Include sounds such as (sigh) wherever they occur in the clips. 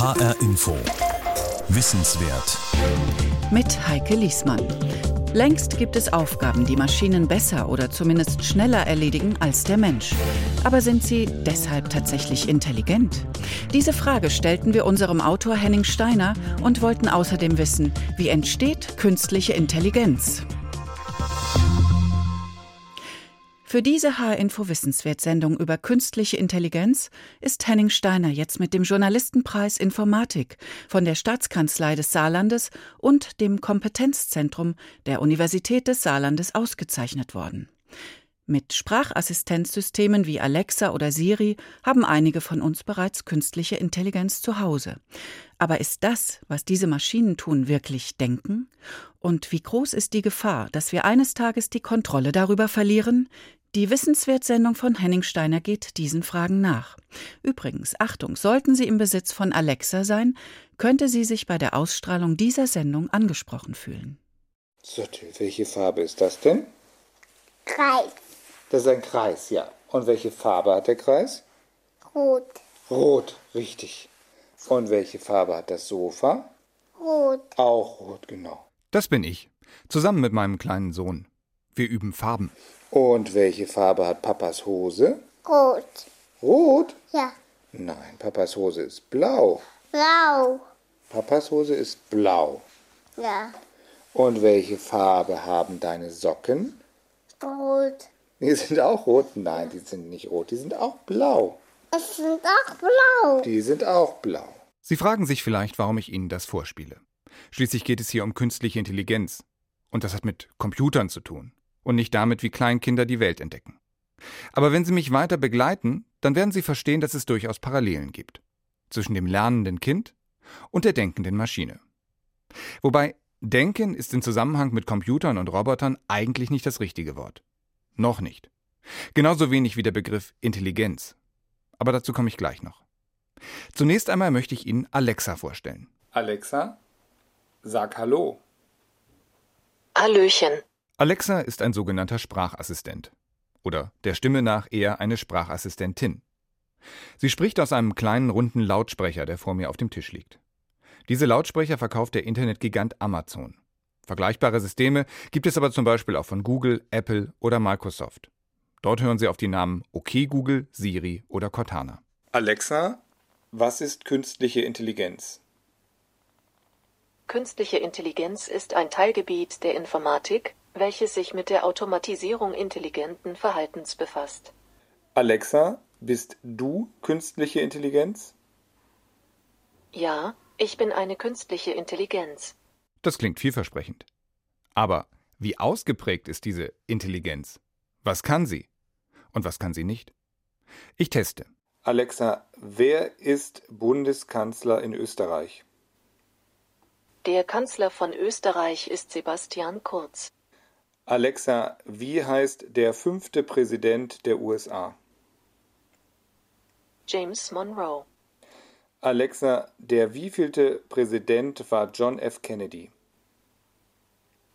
HR Info. Wissenswert. Mit Heike Liesmann. Längst gibt es Aufgaben, die Maschinen besser oder zumindest schneller erledigen als der Mensch. Aber sind sie deshalb tatsächlich intelligent? Diese Frage stellten wir unserem Autor Henning Steiner und wollten außerdem wissen, wie entsteht künstliche Intelligenz? Für diese H-Info-Wissenswert-Sendung über künstliche Intelligenz ist Henning Steiner jetzt mit dem Journalistenpreis Informatik von der Staatskanzlei des Saarlandes und dem Kompetenzzentrum der Universität des Saarlandes ausgezeichnet worden. Mit Sprachassistenzsystemen wie Alexa oder Siri haben einige von uns bereits künstliche Intelligenz zu Hause. Aber ist das, was diese Maschinen tun, wirklich Denken? Und wie groß ist die Gefahr, dass wir eines Tages die Kontrolle darüber verlieren? Die Wissenswertsendung von Henning Steiner geht diesen Fragen nach. Übrigens, Achtung, sollten Sie im Besitz von Alexa sein, könnte sie sich bei der Ausstrahlung dieser Sendung angesprochen fühlen. So, welche Farbe ist das denn? Kreis. Das ist ein Kreis, ja. Und welche Farbe hat der Kreis? Rot. Rot, richtig. Und welche Farbe hat das Sofa? Rot. Auch rot, genau. Das bin ich, zusammen mit meinem kleinen Sohn. Wir üben Farben. Und welche Farbe hat Papas Hose? Rot. Rot? Ja. Nein, Papas Hose ist blau. Blau. Papas Hose ist blau. Ja. Und welche Farbe haben deine Socken? Rot. Die sind auch rot? Nein, die sind nicht rot, die sind auch blau. Es sind auch blau. Die sind auch blau. Sie fragen sich vielleicht, warum ich Ihnen das vorspiele. Schließlich geht es hier um künstliche Intelligenz. Und das hat mit Computern zu tun und nicht damit, wie Kleinkinder die Welt entdecken. Aber wenn Sie mich weiter begleiten, dann werden Sie verstehen, dass es durchaus Parallelen gibt zwischen dem lernenden Kind und der denkenden Maschine. Wobei Denken ist in Zusammenhang mit Computern und Robotern eigentlich nicht das richtige Wort. Noch nicht. Genauso wenig wie der Begriff Intelligenz. Aber dazu komme ich gleich noch. Zunächst einmal möchte ich Ihnen Alexa vorstellen. Alexa, sag Hallo. Hallöchen. Alexa ist ein sogenannter Sprachassistent. Oder der Stimme nach eher eine Sprachassistentin. Sie spricht aus einem kleinen runden Lautsprecher, der vor mir auf dem Tisch liegt. Diese Lautsprecher verkauft der Internetgigant Amazon. Vergleichbare Systeme gibt es aber zum Beispiel auch von Google, Apple oder Microsoft. Dort hören Sie auf die Namen OK Google, Siri oder Cortana. Alexa, was ist künstliche Intelligenz? Künstliche Intelligenz ist ein Teilgebiet der Informatik, welches sich mit der Automatisierung intelligenten Verhaltens befasst. Alexa, bist du künstliche Intelligenz? Ja, ich bin eine künstliche Intelligenz. Das klingt vielversprechend. Aber wie ausgeprägt ist diese Intelligenz? Was kann sie? Und was kann sie nicht? Ich teste. Alexa, wer ist Bundeskanzler in Österreich? Der Kanzler von Österreich ist Sebastian Kurz. Alexa, wie heißt der fünfte Präsident der USA? James Monroe. Alexa, der wievielte Präsident war John F. Kennedy?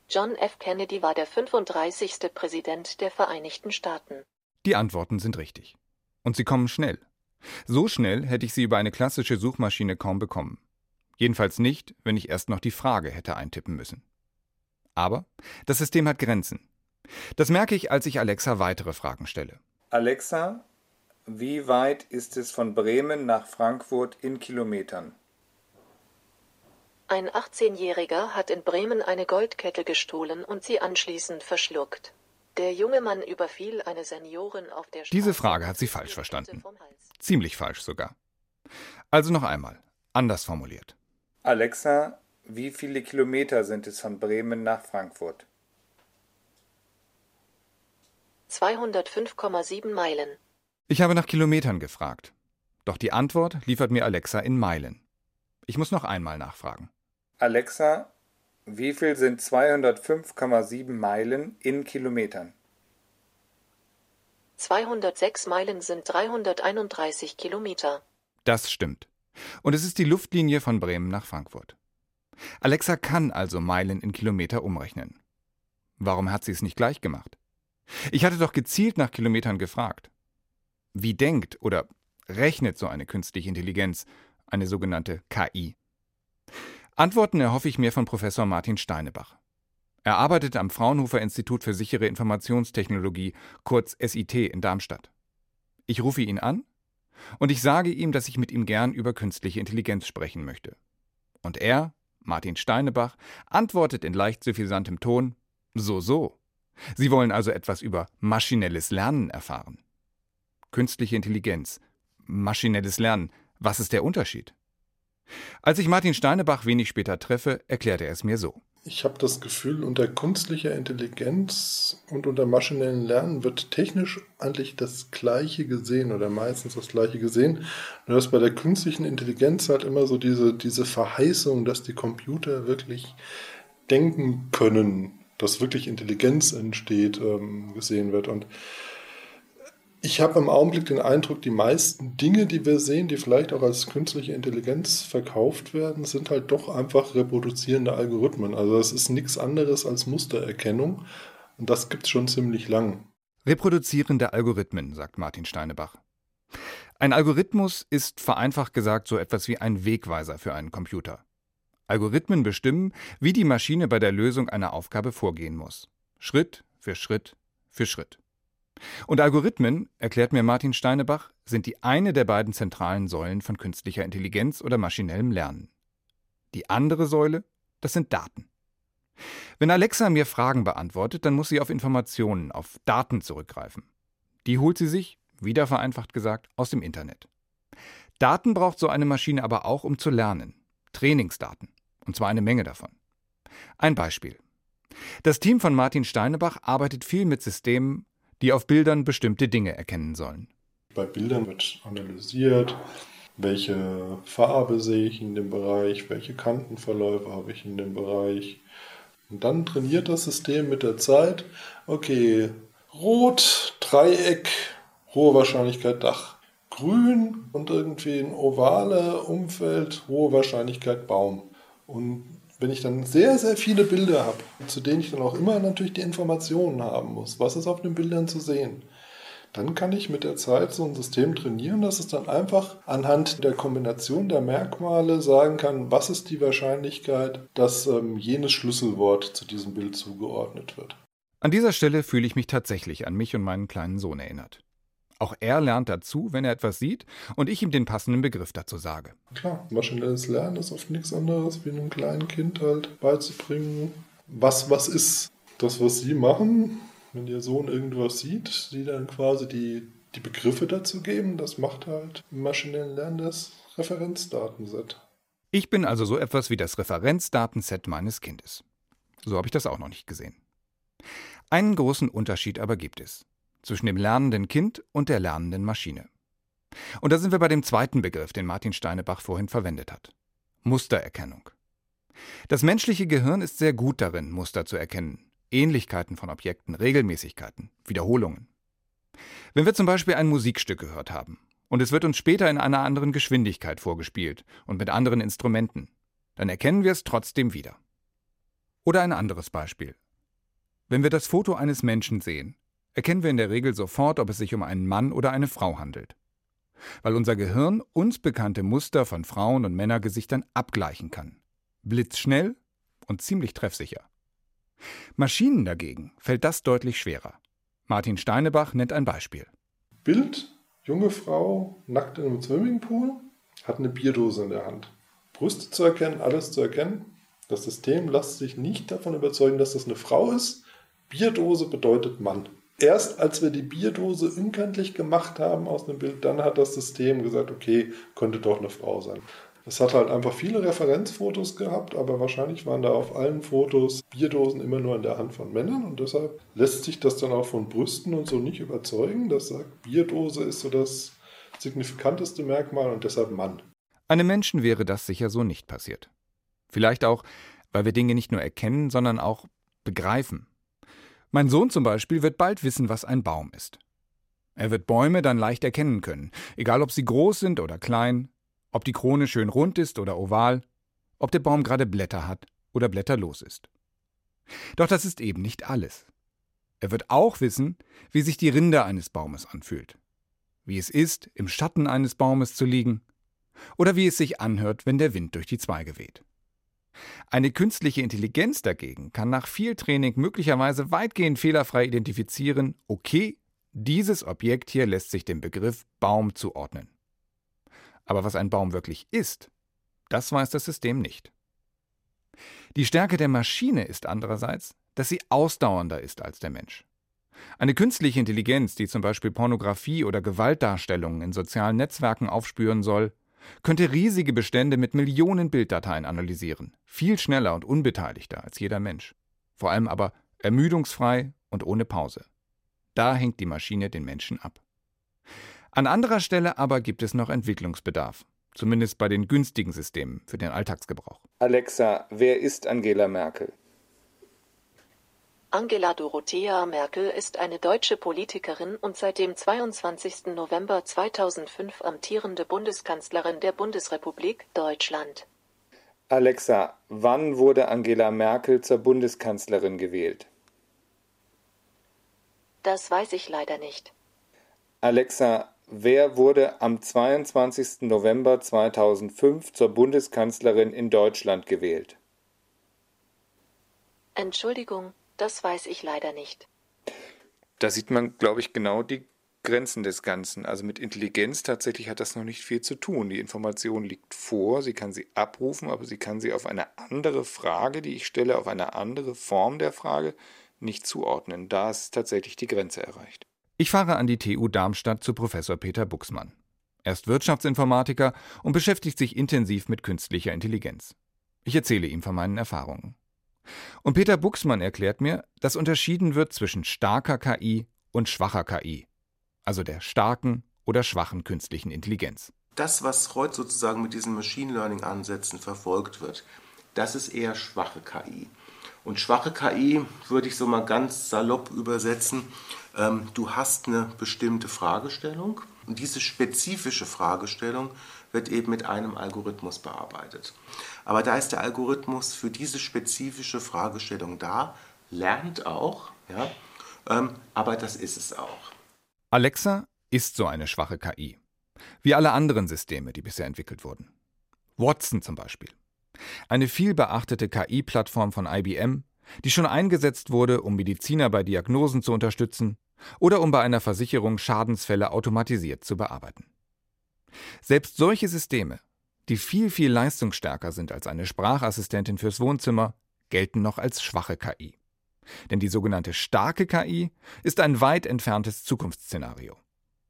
John F. Kennedy war der 35. Präsident der Vereinigten Staaten. Die Antworten sind richtig. Und sie kommen schnell. So schnell hätte ich sie über eine klassische Suchmaschine kaum bekommen. Jedenfalls nicht, wenn ich erst noch die Frage hätte eintippen müssen. Aber das System hat Grenzen. Das merke ich, als ich Alexa weitere Fragen stelle. Alexa, wie weit ist es von Bremen nach Frankfurt in Kilometern? Ein 18-Jähriger hat in Bremen eine Goldkette gestohlen und sie anschließend verschluckt. Der junge Mann überfiel eine Seniorin auf der Straße. Diese Frage hat sie falsch verstanden. Ziemlich falsch sogar. Also noch einmal, anders formuliert. Alexa, wie viele Kilometer sind es von Bremen nach Frankfurt? 205,7 Meilen. Ich habe nach Kilometern gefragt. Doch die Antwort liefert mir Alexa in Meilen. Ich muss noch einmal nachfragen. Alexa, wie viel sind 205,7 Meilen in Kilometern? 206 Meilen sind 331 Kilometer. Das stimmt. Und es ist die Luftlinie von Bremen nach Frankfurt. Alexa kann also Meilen in Kilometer umrechnen. Warum hat sie es nicht gleich gemacht? Ich hatte doch gezielt nach Kilometern gefragt. Wie denkt oder rechnet so eine künstliche Intelligenz, eine sogenannte KI? Antworten erhoffe ich mir von Professor Martin Steinebach. Er arbeitet am Fraunhofer Institut für sichere Informationstechnologie, kurz SIT in Darmstadt. Ich rufe ihn an und ich sage ihm, dass ich mit ihm gern über künstliche Intelligenz sprechen möchte. Und er, Martin Steinebach, antwortet in leicht suffisantem Ton: So, so. Sie wollen also etwas über maschinelles Lernen erfahren. Künstliche Intelligenz, maschinelles Lernen, was ist der Unterschied? Als ich Martin Steinebach wenig später treffe, erklärt er es mir so. Ich habe das Gefühl, unter künstlicher Intelligenz und unter maschinellem Lernen wird technisch eigentlich das Gleiche gesehen oder meistens das Gleiche gesehen. Nur dass bei der künstlichen Intelligenz halt immer so diese, diese Verheißung, dass die Computer wirklich denken können, dass wirklich Intelligenz entsteht, ähm, gesehen wird. Und ich habe im Augenblick den Eindruck, die meisten Dinge, die wir sehen, die vielleicht auch als künstliche Intelligenz verkauft werden, sind halt doch einfach reproduzierende Algorithmen. Also es ist nichts anderes als Mustererkennung und das gibt es schon ziemlich lang. Reproduzierende Algorithmen, sagt Martin Steinebach. Ein Algorithmus ist vereinfacht gesagt so etwas wie ein Wegweiser für einen Computer. Algorithmen bestimmen, wie die Maschine bei der Lösung einer Aufgabe vorgehen muss. Schritt für Schritt für Schritt. Und Algorithmen, erklärt mir Martin Steinebach, sind die eine der beiden zentralen Säulen von künstlicher Intelligenz oder maschinellem Lernen. Die andere Säule, das sind Daten. Wenn Alexa mir Fragen beantwortet, dann muss sie auf Informationen, auf Daten zurückgreifen. Die holt sie sich, wieder vereinfacht gesagt, aus dem Internet. Daten braucht so eine Maschine aber auch, um zu lernen. Trainingsdaten. Und zwar eine Menge davon. Ein Beispiel. Das Team von Martin Steinebach arbeitet viel mit Systemen, die auf Bildern bestimmte Dinge erkennen sollen. Bei Bildern wird analysiert, welche Farbe sehe ich in dem Bereich, welche Kantenverläufe habe ich in dem Bereich. Und dann trainiert das System mit der Zeit, okay, rot, Dreieck, hohe Wahrscheinlichkeit Dach. Grün und irgendwie ein ovale Umfeld, hohe Wahrscheinlichkeit Baum. Und wenn ich dann sehr, sehr viele Bilder habe, zu denen ich dann auch immer natürlich die Informationen haben muss, was ist auf den Bildern zu sehen, dann kann ich mit der Zeit so ein System trainieren, dass es dann einfach anhand der Kombination der Merkmale sagen kann, was ist die Wahrscheinlichkeit, dass ähm, jenes Schlüsselwort zu diesem Bild zugeordnet wird. An dieser Stelle fühle ich mich tatsächlich an mich und meinen kleinen Sohn erinnert. Auch er lernt dazu, wenn er etwas sieht und ich ihm den passenden Begriff dazu sage. Klar, maschinelles Lernen ist oft nichts anderes, wie einem kleinen Kind halt beizubringen, was was ist. Das, was Sie machen, wenn Ihr Sohn irgendwas sieht, Sie dann quasi die, die Begriffe dazu geben, das macht halt im maschinellen Lernen das Referenzdatenset. Ich bin also so etwas wie das Referenzdatenset meines Kindes. So habe ich das auch noch nicht gesehen. Einen großen Unterschied aber gibt es zwischen dem lernenden Kind und der lernenden Maschine. Und da sind wir bei dem zweiten Begriff, den Martin Steinebach vorhin verwendet hat. Mustererkennung. Das menschliche Gehirn ist sehr gut darin, Muster zu erkennen. Ähnlichkeiten von Objekten, Regelmäßigkeiten, Wiederholungen. Wenn wir zum Beispiel ein Musikstück gehört haben und es wird uns später in einer anderen Geschwindigkeit vorgespielt und mit anderen Instrumenten, dann erkennen wir es trotzdem wieder. Oder ein anderes Beispiel. Wenn wir das Foto eines Menschen sehen, erkennen wir in der Regel sofort, ob es sich um einen Mann oder eine Frau handelt. Weil unser Gehirn uns bekannte Muster von Frauen- und Männergesichtern abgleichen kann. Blitzschnell und ziemlich treffsicher. Maschinen dagegen fällt das deutlich schwerer. Martin Steinebach nennt ein Beispiel. Bild, junge Frau, nackt in einem Swimmingpool, hat eine Bierdose in der Hand. Brüste zu erkennen, alles zu erkennen. Das System lässt sich nicht davon überzeugen, dass das eine Frau ist. Bierdose bedeutet Mann. Erst als wir die Bierdose unkenntlich gemacht haben aus dem Bild, dann hat das System gesagt, okay, könnte doch eine Frau sein. Es hat halt einfach viele Referenzfotos gehabt, aber wahrscheinlich waren da auf allen Fotos Bierdosen immer nur in der Hand von Männern und deshalb lässt sich das dann auch von Brüsten und so nicht überzeugen. Das sagt, Bierdose ist so das signifikanteste Merkmal und deshalb Mann. Einem Menschen wäre das sicher so nicht passiert. Vielleicht auch, weil wir Dinge nicht nur erkennen, sondern auch begreifen. Mein Sohn zum Beispiel wird bald wissen, was ein Baum ist. Er wird Bäume dann leicht erkennen können, egal ob sie groß sind oder klein, ob die Krone schön rund ist oder oval, ob der Baum gerade Blätter hat oder blätterlos ist. Doch das ist eben nicht alles. Er wird auch wissen, wie sich die Rinde eines Baumes anfühlt, wie es ist, im Schatten eines Baumes zu liegen, oder wie es sich anhört, wenn der Wind durch die Zweige weht. Eine künstliche Intelligenz dagegen kann nach viel Training möglicherweise weitgehend fehlerfrei identifizieren, okay, dieses Objekt hier lässt sich dem Begriff Baum zuordnen. Aber was ein Baum wirklich ist, das weiß das System nicht. Die Stärke der Maschine ist andererseits, dass sie ausdauernder ist als der Mensch. Eine künstliche Intelligenz, die zum Beispiel Pornografie oder Gewaltdarstellungen in sozialen Netzwerken aufspüren soll, könnte riesige Bestände mit Millionen Bilddateien analysieren, viel schneller und unbeteiligter als jeder Mensch. Vor allem aber ermüdungsfrei und ohne Pause. Da hängt die Maschine den Menschen ab. An anderer Stelle aber gibt es noch Entwicklungsbedarf, zumindest bei den günstigen Systemen für den Alltagsgebrauch. Alexa, wer ist Angela Merkel? Angela Dorothea Merkel ist eine deutsche Politikerin und seit dem 22. November 2005 amtierende Bundeskanzlerin der Bundesrepublik Deutschland. Alexa, wann wurde Angela Merkel zur Bundeskanzlerin gewählt? Das weiß ich leider nicht. Alexa, wer wurde am 22. November 2005 zur Bundeskanzlerin in Deutschland gewählt? Entschuldigung, das weiß ich leider nicht. Da sieht man, glaube ich, genau die Grenzen des Ganzen. Also mit Intelligenz tatsächlich hat das noch nicht viel zu tun. Die Information liegt vor, sie kann sie abrufen, aber sie kann sie auf eine andere Frage, die ich stelle, auf eine andere Form der Frage nicht zuordnen. Da ist tatsächlich die Grenze erreicht. Ich fahre an die TU Darmstadt zu Professor Peter Buxmann. Er ist Wirtschaftsinformatiker und beschäftigt sich intensiv mit künstlicher Intelligenz. Ich erzähle ihm von meinen Erfahrungen. Und Peter Buxmann erklärt mir, dass unterschieden wird zwischen starker KI und schwacher KI, also der starken oder schwachen künstlichen Intelligenz. Das, was heute sozusagen mit diesen Machine Learning-Ansätzen verfolgt wird, das ist eher schwache KI. Und schwache KI würde ich so mal ganz salopp übersetzen. Ähm, du hast eine bestimmte Fragestellung und diese spezifische Fragestellung wird eben mit einem Algorithmus bearbeitet. Aber da ist der Algorithmus für diese spezifische Fragestellung da, lernt auch, ja, ähm, aber das ist es auch. Alexa ist so eine schwache KI. Wie alle anderen Systeme, die bisher entwickelt wurden. Watson zum Beispiel. Eine viel beachtete KI-Plattform von IBM, die schon eingesetzt wurde, um Mediziner bei Diagnosen zu unterstützen oder um bei einer Versicherung Schadensfälle automatisiert zu bearbeiten. Selbst solche Systeme, die viel, viel leistungsstärker sind als eine Sprachassistentin fürs Wohnzimmer, gelten noch als schwache KI. Denn die sogenannte starke KI ist ein weit entferntes Zukunftsszenario.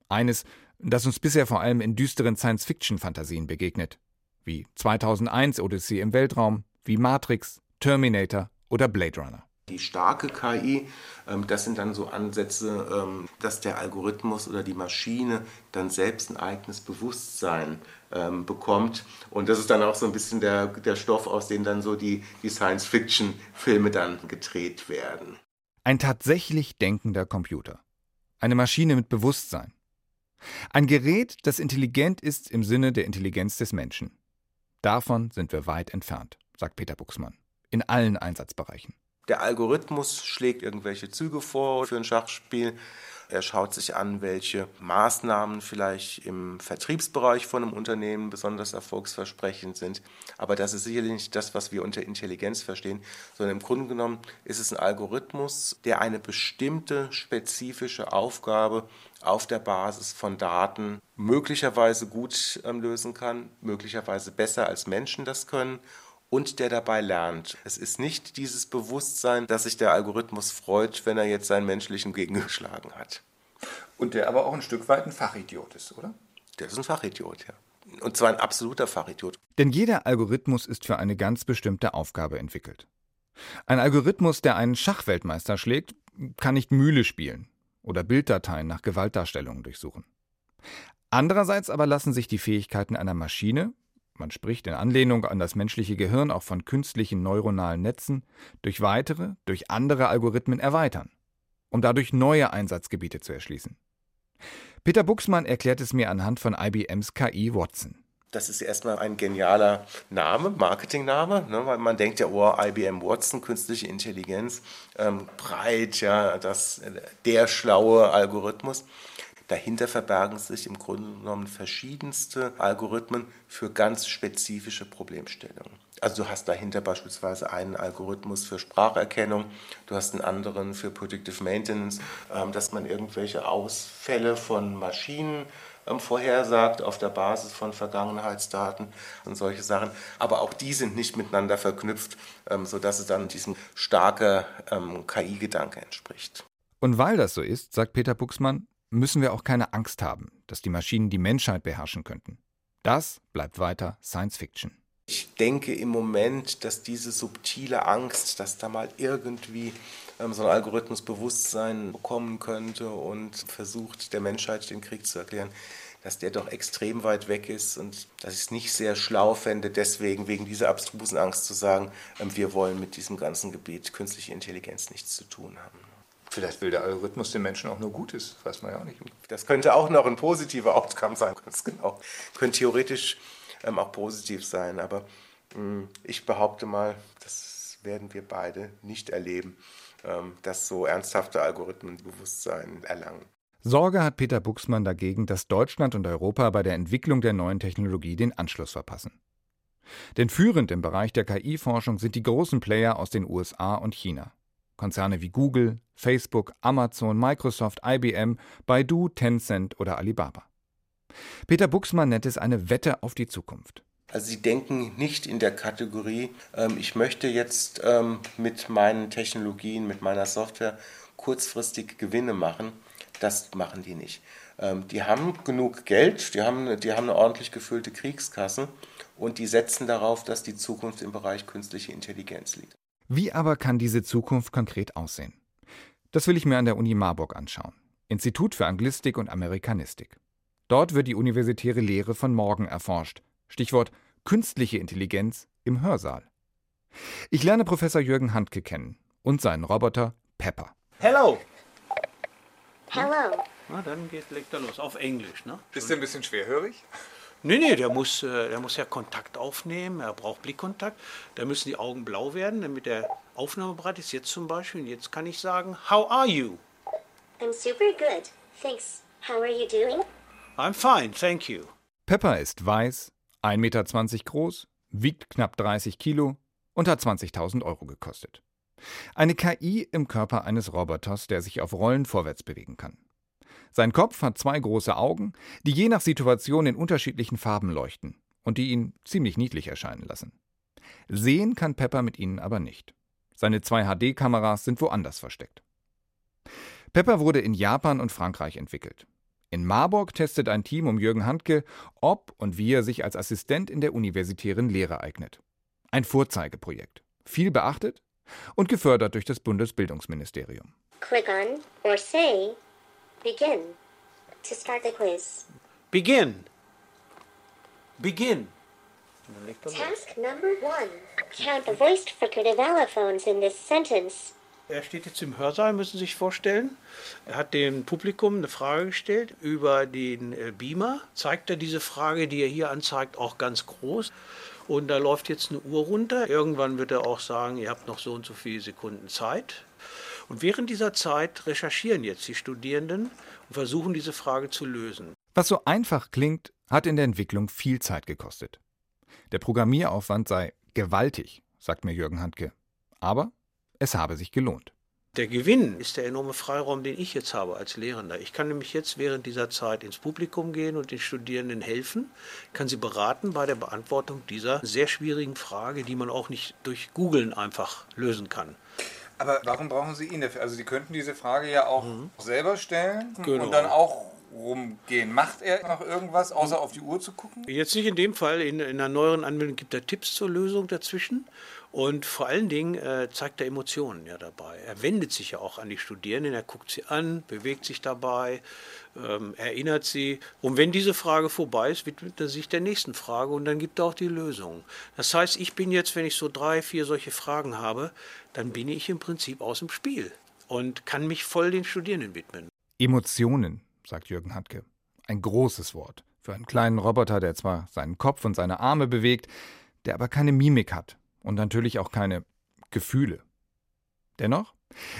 Eines, das uns bisher vor allem in düsteren Science-Fiction-Fantasien begegnet, wie 2001 Odyssee im Weltraum, wie Matrix, Terminator oder Blade Runner. Die starke KI, ähm, das sind dann so Ansätze, ähm, dass der Algorithmus oder die Maschine dann selbst ein eigenes Bewusstsein ähm, bekommt. Und das ist dann auch so ein bisschen der, der Stoff, aus dem dann so die, die Science-Fiction-Filme dann gedreht werden. Ein tatsächlich denkender Computer. Eine Maschine mit Bewusstsein. Ein Gerät, das intelligent ist im Sinne der Intelligenz des Menschen. Davon sind wir weit entfernt, sagt Peter Buxmann. In allen Einsatzbereichen. Der Algorithmus schlägt irgendwelche Züge vor für ein Schachspiel. Er schaut sich an, welche Maßnahmen vielleicht im Vertriebsbereich von einem Unternehmen besonders erfolgsversprechend sind. Aber das ist sicherlich nicht das, was wir unter Intelligenz verstehen, sondern im Grunde genommen ist es ein Algorithmus, der eine bestimmte spezifische Aufgabe auf der Basis von Daten möglicherweise gut ähm, lösen kann, möglicherweise besser als Menschen das können und der dabei lernt. Es ist nicht dieses Bewusstsein, dass sich der Algorithmus freut, wenn er jetzt seinen menschlichen Gegner geschlagen hat. Und der aber auch ein Stück weit ein Fachidiot ist, oder? Der ist ein Fachidiot, ja. Und zwar ein absoluter Fachidiot. Denn jeder Algorithmus ist für eine ganz bestimmte Aufgabe entwickelt. Ein Algorithmus, der einen Schachweltmeister schlägt, kann nicht Mühle spielen oder Bilddateien nach Gewaltdarstellungen durchsuchen. Andererseits aber lassen sich die Fähigkeiten einer Maschine man spricht in Anlehnung an das menschliche Gehirn auch von künstlichen neuronalen Netzen, durch weitere, durch andere Algorithmen erweitern, um dadurch neue Einsatzgebiete zu erschließen. Peter Buxmann erklärt es mir anhand von IBMs KI Watson. Das ist erstmal ein genialer Name, Marketingname, ne, weil man denkt ja, oh, IBM Watson, künstliche Intelligenz, ähm, breit, ja, das, der schlaue Algorithmus. Dahinter verbergen sich im Grunde genommen verschiedenste Algorithmen für ganz spezifische Problemstellungen. Also du hast dahinter beispielsweise einen Algorithmus für Spracherkennung, du hast einen anderen für Predictive Maintenance, ähm, dass man irgendwelche Ausfälle von Maschinen ähm, vorhersagt auf der Basis von Vergangenheitsdaten und solche Sachen. Aber auch die sind nicht miteinander verknüpft, ähm, sodass es dann diesem starken KI-Gedanke entspricht. Und weil das so ist, sagt Peter Buxmann, müssen wir auch keine Angst haben, dass die Maschinen die Menschheit beherrschen könnten. Das bleibt weiter Science Fiction. Ich denke im Moment, dass diese subtile Angst, dass da mal irgendwie ähm, so ein Algorithmus Bewusstsein bekommen könnte und versucht, der Menschheit den Krieg zu erklären, dass der doch extrem weit weg ist und dass ich es nicht sehr schlau fände, deswegen wegen dieser abstrusen Angst zu sagen, ähm, wir wollen mit diesem ganzen Gebiet künstliche Intelligenz nichts zu tun haben. Vielleicht will der Algorithmus den Menschen auch nur Gutes, weiß man ja auch nicht. Das könnte auch noch ein positiver Outcome sein, (laughs) ganz genau. Könnte theoretisch ähm, auch positiv sein, aber mh, mm, ich behaupte mal, das werden wir beide nicht erleben, ähm, dass so ernsthafte Algorithmen Bewusstsein erlangen. Sorge hat Peter Buxmann dagegen, dass Deutschland und Europa bei der Entwicklung der neuen Technologie den Anschluss verpassen. Denn führend im Bereich der KI-Forschung sind die großen Player aus den USA und China. Konzerne wie Google, Facebook, Amazon, Microsoft, IBM, Baidu, Tencent oder Alibaba. Peter Buxmann nennt es eine Wette auf die Zukunft. Also sie denken nicht in der Kategorie, ähm, ich möchte jetzt ähm, mit meinen Technologien, mit meiner Software kurzfristig Gewinne machen. Das machen die nicht. Ähm, die haben genug Geld, die haben, die haben eine ordentlich gefüllte Kriegskasse und die setzen darauf, dass die Zukunft im Bereich künstliche Intelligenz liegt. Wie aber kann diese Zukunft konkret aussehen? Das will ich mir an der Uni Marburg anschauen. Institut für Anglistik und Amerikanistik. Dort wird die universitäre Lehre von morgen erforscht. Stichwort künstliche Intelligenz im Hörsaal. Ich lerne Professor Jürgen Handke kennen und seinen Roboter Pepper. Hello. Hello. Na, dann geht, legt er los. Auf Englisch, ne? Ist der ein bisschen schwerhörig? Nee, nee, der muss, äh, der muss ja Kontakt aufnehmen, er braucht Blickkontakt. Da müssen die Augen blau werden, damit der Aufnahmebereit ist. Jetzt zum Beispiel, und jetzt kann ich sagen, How are you? I'm super good. Thanks. How are you doing? I'm fine, thank you. Pepper ist weiß, 1,20 Meter groß, wiegt knapp 30 Kilo und hat 20.000 Euro gekostet. Eine KI im Körper eines Roboters, der sich auf Rollen vorwärts bewegen kann. Sein Kopf hat zwei große Augen, die je nach Situation in unterschiedlichen Farben leuchten und die ihn ziemlich niedlich erscheinen lassen. Sehen kann Pepper mit ihnen aber nicht. Seine zwei HD-Kameras sind woanders versteckt. Pepper wurde in Japan und Frankreich entwickelt. In Marburg testet ein Team um Jürgen Handke, ob und wie er sich als Assistent in der universitären Lehre eignet. Ein Vorzeigeprojekt. Viel beachtet und gefördert durch das Bundesbildungsministerium. Click on or say begin to start the quiz. Begin. Begin. Task number one. Count the voiced fricative allophones in this sentence. Er steht jetzt im Hörsaal, müssen Sie sich vorstellen. Er hat dem Publikum eine Frage gestellt über den äh, Beamer. Zeigt er diese Frage, die er hier anzeigt, auch ganz groß. Und da läuft jetzt eine Uhr runter. Irgendwann wird er auch sagen, ihr habt noch so und so viele Sekunden Zeit. Und während dieser Zeit recherchieren jetzt die Studierenden und versuchen diese Frage zu lösen. Was so einfach klingt, hat in der Entwicklung viel Zeit gekostet. Der Programmieraufwand sei gewaltig, sagt mir Jürgen Handke. Aber es habe sich gelohnt. Der Gewinn ist der enorme Freiraum, den ich jetzt habe als Lehrender. Ich kann nämlich jetzt während dieser Zeit ins Publikum gehen und den Studierenden helfen, kann sie beraten bei der Beantwortung dieser sehr schwierigen Frage, die man auch nicht durch Googlen einfach lösen kann. Aber warum brauchen Sie ihn dafür? Also Sie könnten diese Frage ja auch Mhm. selber stellen Genau. und dann auch rumgehen. Macht er noch irgendwas, außer auf die Uhr zu gucken? Jetzt nicht in dem Fall, in, in einer neueren Anwendung gibt er Tipps zur Lösung dazwischen. Und vor allen Dingen äh, zeigt er Emotionen ja dabei. Er wendet sich ja auch an die Studierenden, er guckt sie an, bewegt sich dabei, ähm, erinnert sie. Und wenn diese Frage vorbei ist, widmet er sich der nächsten Frage und dann gibt er auch die Lösung. Das heißt, ich bin jetzt, wenn ich so drei, vier solche Fragen habe, dann bin ich im Prinzip aus dem Spiel und kann mich voll den Studierenden widmen. Emotionen, sagt Jürgen Handke. Ein großes Wort für einen kleinen Roboter, der zwar seinen Kopf und seine Arme bewegt, der aber keine Mimik hat und natürlich auch keine Gefühle. Dennoch,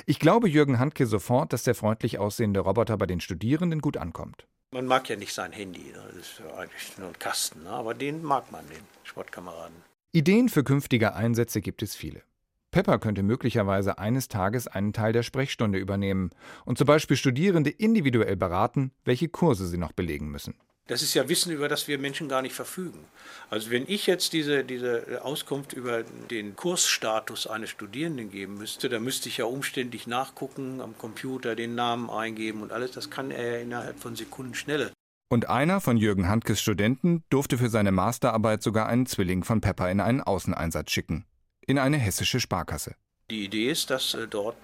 Ich glaube Jürgen Handke sofort, dass der freundlich aussehende Roboter bei den Studierenden gut ankommt. Man mag ja nicht sein Handy, das ist ja eigentlich nur ein Kasten, ne? aber den mag man, den Sportkameraden. Ideen für künftige Einsätze gibt es viele. Pepper könnte möglicherweise eines Tages einen Teil der Sprechstunde übernehmen und zum Beispiel Studierende individuell beraten, welche Kurse sie noch belegen müssen. Das ist ja Wissen, über das wir Menschen gar nicht verfügen. Also wenn ich jetzt diese, diese Auskunft über den Kursstatus eines Studierenden geben müsste, dann müsste ich ja umständlich nachgucken, am Computer den Namen eingeben und alles. Das kann er ja innerhalb von Sekunden schnell. Und einer von Jürgen Handkes Studenten durfte für seine Masterarbeit sogar einen Zwilling von Pepper in einen Außeneinsatz schicken. In eine hessische Sparkasse. Die Idee ist, dass äh, dort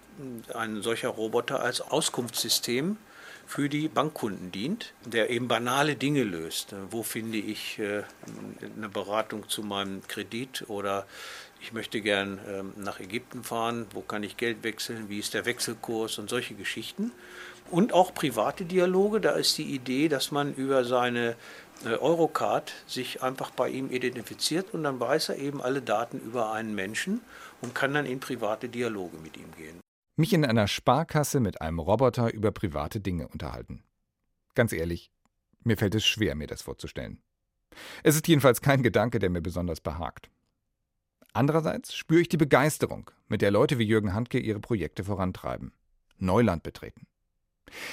ein solcher Roboter als Auskunftssystem für die Bankkunden dient, der eben banale Dinge löst. Wo finde ich äh, eine Beratung zu meinem Kredit oder ich möchte gern ähm, nach Ägypten fahren, wo kann ich Geld wechseln, wie ist der Wechselkurs und solche Geschichten. Und auch private Dialoge, da ist die Idee, dass man über seine äh, Eurocard sich einfach bei ihm identifiziert und dann weiß er eben alle Daten über einen Menschen und kann dann in private Dialoge mit ihm gehen mich in einer Sparkasse mit einem Roboter über private Dinge unterhalten. Ganz ehrlich, mir fällt es schwer, mir das vorzustellen. Es ist jedenfalls kein Gedanke, der mir besonders behagt. Andererseits spüre ich die Begeisterung, mit der Leute wie Jürgen Handke ihre Projekte vorantreiben, Neuland betreten.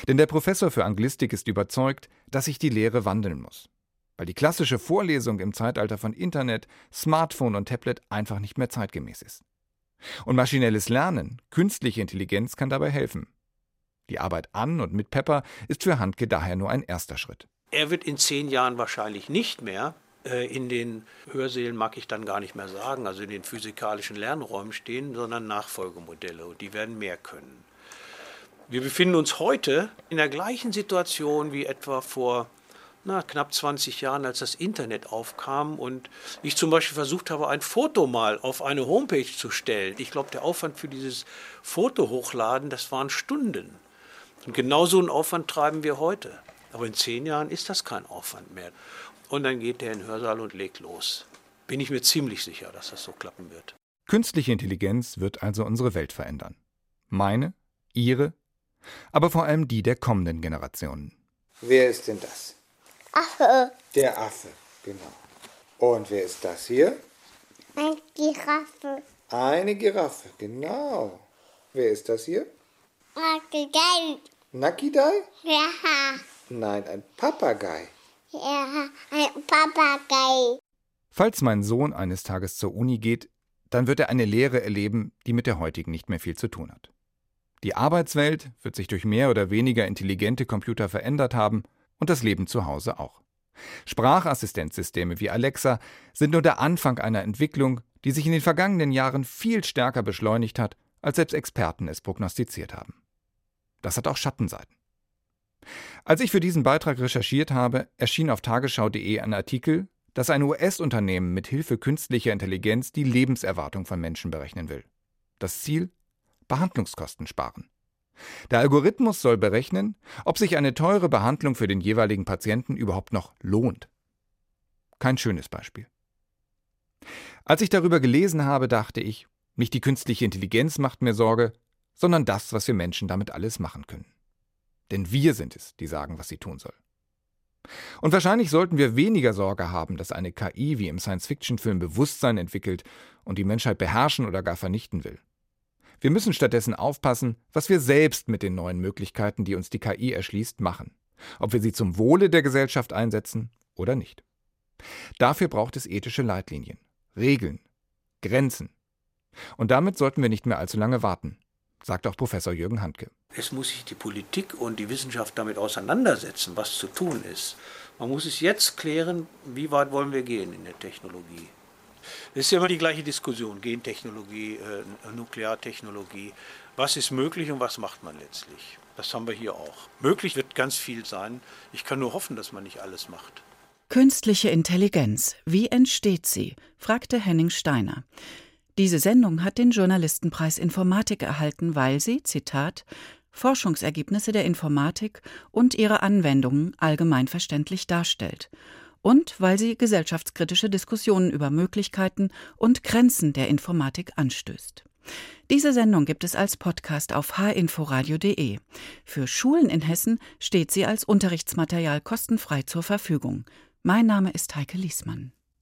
Denn der Professor für Anglistik ist überzeugt, dass sich die Lehre wandeln muss, weil die klassische Vorlesung im Zeitalter von Internet, Smartphone und Tablet einfach nicht mehr zeitgemäß ist. Und maschinelles Lernen, künstliche Intelligenz kann dabei helfen. Die Arbeit an und mit Pepper ist für Handke daher nur ein erster Schritt. Er wird in zehn Jahren wahrscheinlich nicht mehr äh, in den Hörsälen, mag ich dann gar nicht mehr sagen, also in den physikalischen Lernräumen stehen, sondern Nachfolgemodelle und die werden mehr können. Wir befinden uns heute in der gleichen Situation wie etwa vor na, knapp 20 Jahren, als das Internet aufkam und ich zum Beispiel versucht habe, ein Foto mal auf eine Homepage zu stellen. Ich glaube, der Aufwand für dieses Foto hochladen, das waren Stunden. Und genau so einen Aufwand treiben wir heute. Aber in zehn Jahren ist das kein Aufwand mehr. Und dann geht der in den Hörsaal und legt los. Bin ich mir ziemlich sicher, dass das so klappen wird. Künstliche Intelligenz wird also unsere Welt verändern. Meine, ihre, aber vor allem die der kommenden Generationen. Wer ist denn das? Affe. Der Affe, genau. Und wer ist das hier? Eine Giraffe. Eine Giraffe, genau. Wer ist das hier? Nakidai. Nakidai? Ja. Nein, ein Papagei. Ja, ein Papagei. Falls mein Sohn eines Tages zur Uni geht, dann wird er eine Lehre erleben, die mit der heutigen nicht mehr viel zu tun hat. Die Arbeitswelt wird sich durch mehr oder weniger intelligente Computer verändert haben und das Leben zu Hause auch. Sprachassistenzsysteme wie Alexa sind nur der Anfang einer Entwicklung, die sich in den vergangenen Jahren viel stärker beschleunigt hat, als selbst Experten es prognostiziert haben. Das hat auch Schattenseiten. Als ich für diesen Beitrag recherchiert habe, erschien auf tagesschau.de ein Artikel, dass ein US-Unternehmen mit Hilfe künstlicher Intelligenz die Lebenserwartung von Menschen berechnen will. Das Ziel? Behandlungskosten sparen. Der Algorithmus soll berechnen, ob sich eine teure Behandlung für den jeweiligen Patienten überhaupt noch lohnt. Kein schönes Beispiel. Als ich darüber gelesen habe, dachte ich, nicht die künstliche Intelligenz macht mir Sorge, sondern das, was wir Menschen damit alles machen können. Denn wir sind es, die sagen, was sie tun soll. Und wahrscheinlich sollten wir weniger Sorge haben, dass eine KI wie im Science-Fiction-Film Bewusstsein entwickelt und die Menschheit beherrschen oder gar vernichten will. Wir müssen stattdessen aufpassen, was wir selbst mit den neuen Möglichkeiten, die uns die KI erschließt, machen. Ob wir sie zum Wohle der Gesellschaft einsetzen oder nicht. Dafür braucht es ethische Leitlinien, Regeln, Grenzen. Und damit sollten wir nicht mehr allzu lange warten, sagt auch Professor Jürgen Handke. Es muss sich die Politik und die Wissenschaft damit auseinandersetzen, was zu tun ist. Man muss es jetzt klären, wie weit wollen wir gehen in der Technologie. Es ist ja immer die gleiche Diskussion, Gentechnologie, äh, Nukleartechnologie. Was ist möglich und was macht man letztlich? Das haben wir hier auch. Möglich wird ganz viel sein. Ich kann nur hoffen, dass man nicht alles macht. Künstliche Intelligenz, wie entsteht sie? fragte Henning Steiner. Diese Sendung hat den Journalistenpreis Informatik erhalten, weil sie, Zitat, Forschungsergebnisse der Informatik und ihre Anwendungen allgemeinverständlich darstellt und weil sie gesellschaftskritische Diskussionen über Möglichkeiten und Grenzen der Informatik anstößt. Diese Sendung gibt es als Podcast auf hinforadio.de. Für Schulen in Hessen steht sie als Unterrichtsmaterial kostenfrei zur Verfügung. Mein Name ist Heike Liesmann.